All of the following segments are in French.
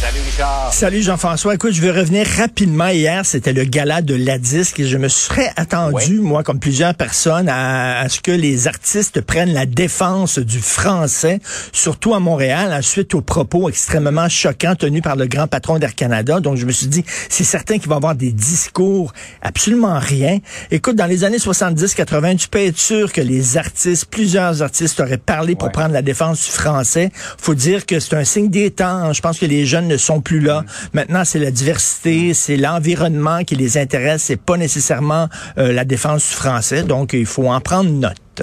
Salut Richard. Salut Jean-François. Écoute, je veux revenir rapidement. Hier, c'était le gala de la disque et je me serais attendu, moi, comme plusieurs personnes, à, à, ce que les artistes prennent la défense du français, surtout à Montréal, ensuite aux propos extrêmement choquants tenus par le grand patron d'Air Canada. Donc, je me suis dit, c'est certain qu'il va y avoir des discours absolument rien. Écoute, dans les années 70-80, tu peux être sûr que les artistes, plusieurs artistes auraient parlé pour prendre la défense du français. Faut dire que c'est un signe des temps. Je pense que les jeunes ne sont plus là. Maintenant, c'est la diversité, c'est l'environnement qui les intéresse. C'est pas nécessairement euh, la défense du français. Donc, il faut en prendre note.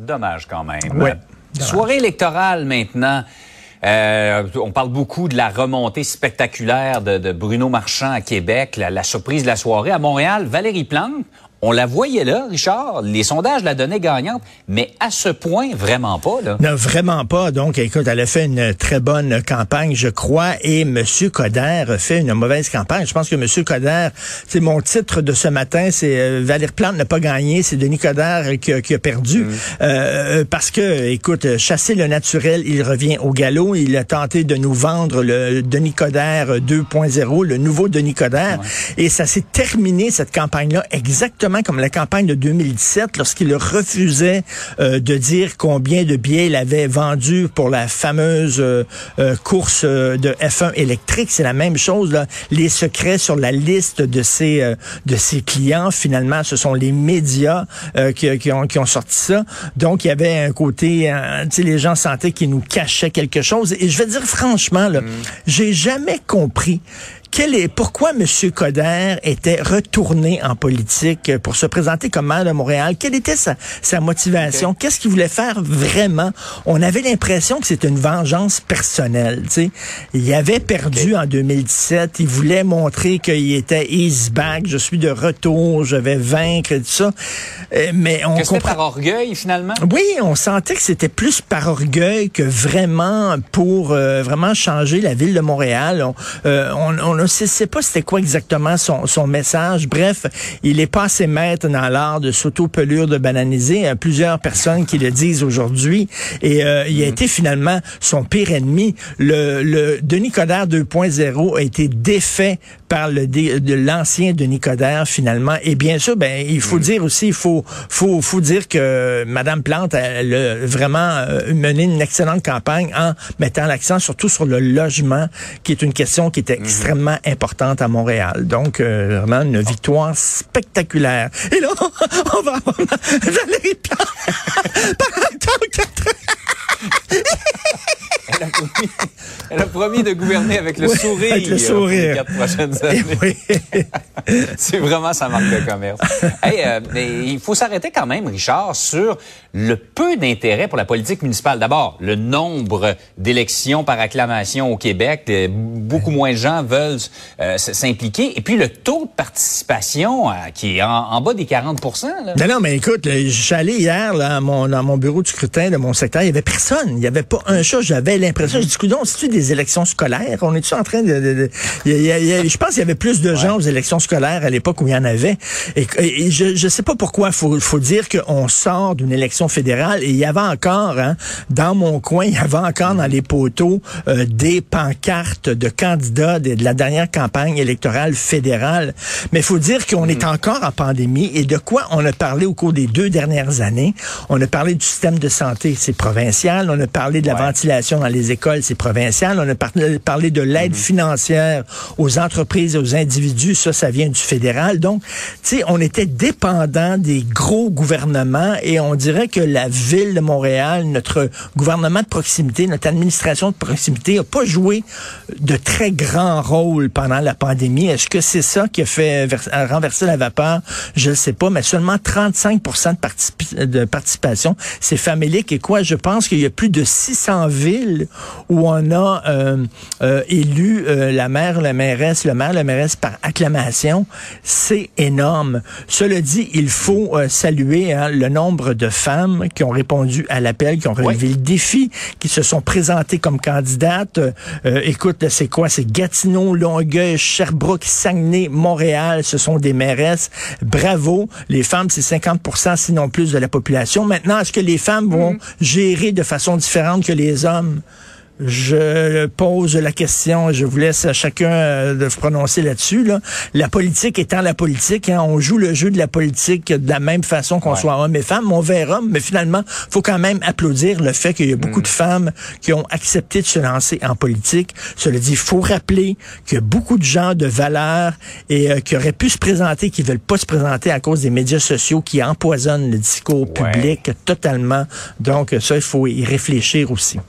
Dommage quand même. Dommage. Soirée électorale maintenant. Euh, on parle beaucoup de la remontée spectaculaire de, de Bruno Marchand à Québec, la, la surprise de la soirée. À Montréal, Valérie Plante, on la voyait là, Richard. Les sondages la donnaient gagnante, mais à ce point, vraiment pas. Là. Non, vraiment pas. Donc, écoute, elle a fait une très bonne campagne, je crois, et M. Coder a fait une mauvaise campagne. Je pense que M. Coder, c'est mon titre de ce matin, c'est euh, Valérie Plante n'a pas gagné, c'est Denis Coder qui, a- qui a perdu. Euh, parce que, écoute, chasser le naturel, il revient au galop. Il a tenté de nous vendre le Denis Coder 2.0, le nouveau Denis Coder. Et ça s'est terminé, cette campagne-là, exactement comme la campagne de 2017, lorsqu'il refusait euh, de dire combien de billets il avait vendu pour la fameuse euh, euh, course de F1 électrique. C'est la même chose. Là. Les secrets sur la liste de ses, euh, de ses clients, finalement, ce sont les médias euh, qui, qui ont, qui ont sorti ça. Donc, il y avait un côté, euh, tu sais, les gens sentaient qu'ils nous cachaient quelque chose. Et je vais dire franchement, là, j'ai jamais compris quel est, pourquoi M. Coder était retourné en politique pour se présenter comme maire de Montréal? Quelle était sa, sa motivation? Qu'est-ce qu'il voulait faire vraiment? On avait l'impression que c'était une vengeance personnelle. Tu sais. Il avait perdu en 2017. Il voulait montrer qu'il était easy back. Je suis de retour. Je vais vaincre et tout ça. Euh, Mais on Que c'était comprend. par orgueil, finalement? Oui, on sentait que c'était plus par orgueil que vraiment pour euh, vraiment changer la ville de Montréal. On euh, on, on ne sait, pas c'était quoi exactement son, son message. Bref, il est pas assez maître dans l'art de s'auto-pelure de bananiser. Il y a plusieurs personnes qui le disent aujourd'hui. Et euh, il a été finalement son pire ennemi. Le, le Denis Coderre 2.0 a été défait par le de l'ancien Denis Coderre finalement. Et bien sûr, ben il faut dire aussi, il faut faut faut dire que Madame Plante elle a vraiment euh, mené une excellente campagne en mettant l'accent surtout sur le logement, qui est une question qui est extrêmement importante à Montréal. Donc euh, vraiment une victoire spectaculaire. Et là, on va avoir Valérie Plante a, promis, elle a promis de gouverner avec le sourire. avec le euh, pour les sourire. quatre prochaines années. oui. C'est vraiment sa marque de commerce. hey, euh, mais il faut s'arrêter quand même, Richard, sur le peu d'intérêt pour la politique municipale. D'abord, le nombre d'élections par acclamation au Québec. euh, beaucoup moins de gens veulent euh, s'impliquer. Et puis le taux de participation euh, qui est en, en bas des 40 là. Non, non, mais écoute, allé hier là, à mon, dans mon bureau de scrutin de mon secteur, il y avait personne. Il y avait pas un chat. J'avais l'impression, je dis, coudonc, c'est-tu des élections scolaires? On est-tu en train de... de- de- il y a- il y a- il y a- je pense qu'il y avait plus de gens aux élections scolaires à l'époque où il y en avait. Et, et je, je sais pas pourquoi. faut, faut dire qu'on sort d'une élection fédérale et il y avait encore, hein, dans mon coin, il y avait encore dans les poteaux euh, des pancartes de candidats de, de la dernière campagne électorale fédérale. Mais il faut dire qu'on est encore en pandémie et de quoi on a parlé au cours des deux dernières années. On a parlé du système de santé, c'est provincial. On a parlé de la Ouais. ventilation dans les écoles, c'est provincial. On a parlé, parlé de l'aide financière aux entreprises et aux individus, ça, ça vient du fédéral. Donc, tu sais, on était dépendant des gros gouvernements et on dirait que la ville de Montréal, notre gouvernement de proximité, notre administration de proximité a pas joué de très grands rôles pendant la pandémie. Est-ce que c'est ça qui a fait renverser la vapeur? Je ne sais pas, mais seulement 35 de, participi- de participation. C'est famélique et quoi? Je pense qu'il y a plus de 600 villes où on a euh, euh, élu euh, la maire, la mairesse, le maire, la mairesse par acclamation. c'est énorme. Cela dit, il faut euh, saluer hein, le nombre de femmes qui ont répondu à l'appel, qui ont relevé le défi, qui se sont présentées comme candidates. Euh, écoute, c'est quoi? C'est Gatineau, Longueuil, Sherbrooke, Saguenay, Montréal. Ce sont des mairesses. Bravo. Les femmes, c'est 50% sinon plus de la population. Maintenant, est-ce que les femmes vont mm. gérer de façon différente que les hommes? Je pose la question, je vous laisse à chacun euh, de se prononcer là-dessus. La politique étant la politique, hein, on joue le jeu de la politique de la même façon qu'on soit homme et femme, on verra, mais finalement, faut quand même applaudir le fait qu'il y a beaucoup de mm. femmes qui ont accepté de se lancer en politique. Cela dit, faut rappeler qu'il y a beaucoup de gens de valeur et euh, qui auraient pu se présenter, qui veulent pas se présenter à cause des médias sociaux qui empoisonnent le discours public totalement. Donc ça, il faut y réfléchir aussi.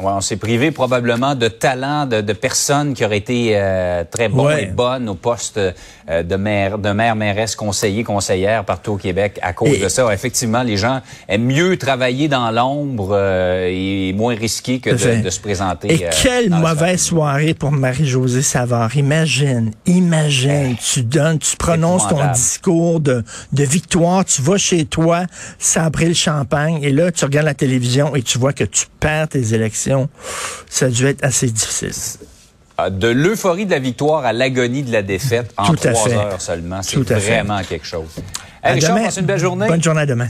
Ouais, on s'est privé probablement de talents de, de personnes qui auraient été euh, très bons et bonnes au poste euh, de maire, de maire, mairesse, conseiller, conseillère partout au Québec à cause de ça. Effectivement, les gens aiment mieux travailler dans l'ombre euh, et moins risqué que de, de, se présenter. Et quelle mauvaise soirée pour Marie-Josée Savard. Imagine, imagine, tu donnes, tu prononces ton discours de, de victoire, tu vas chez toi, sabrer le champagne et là, tu regardes la télévision et tu vois que tu perds tes élections ça a dû être assez difficile. Ah, de l'euphorie de la victoire à l'agonie de la défaite en trois heures seulement. C'est vraiment quelque chose. Richard, passe une belle journée. Bonne journée à demain.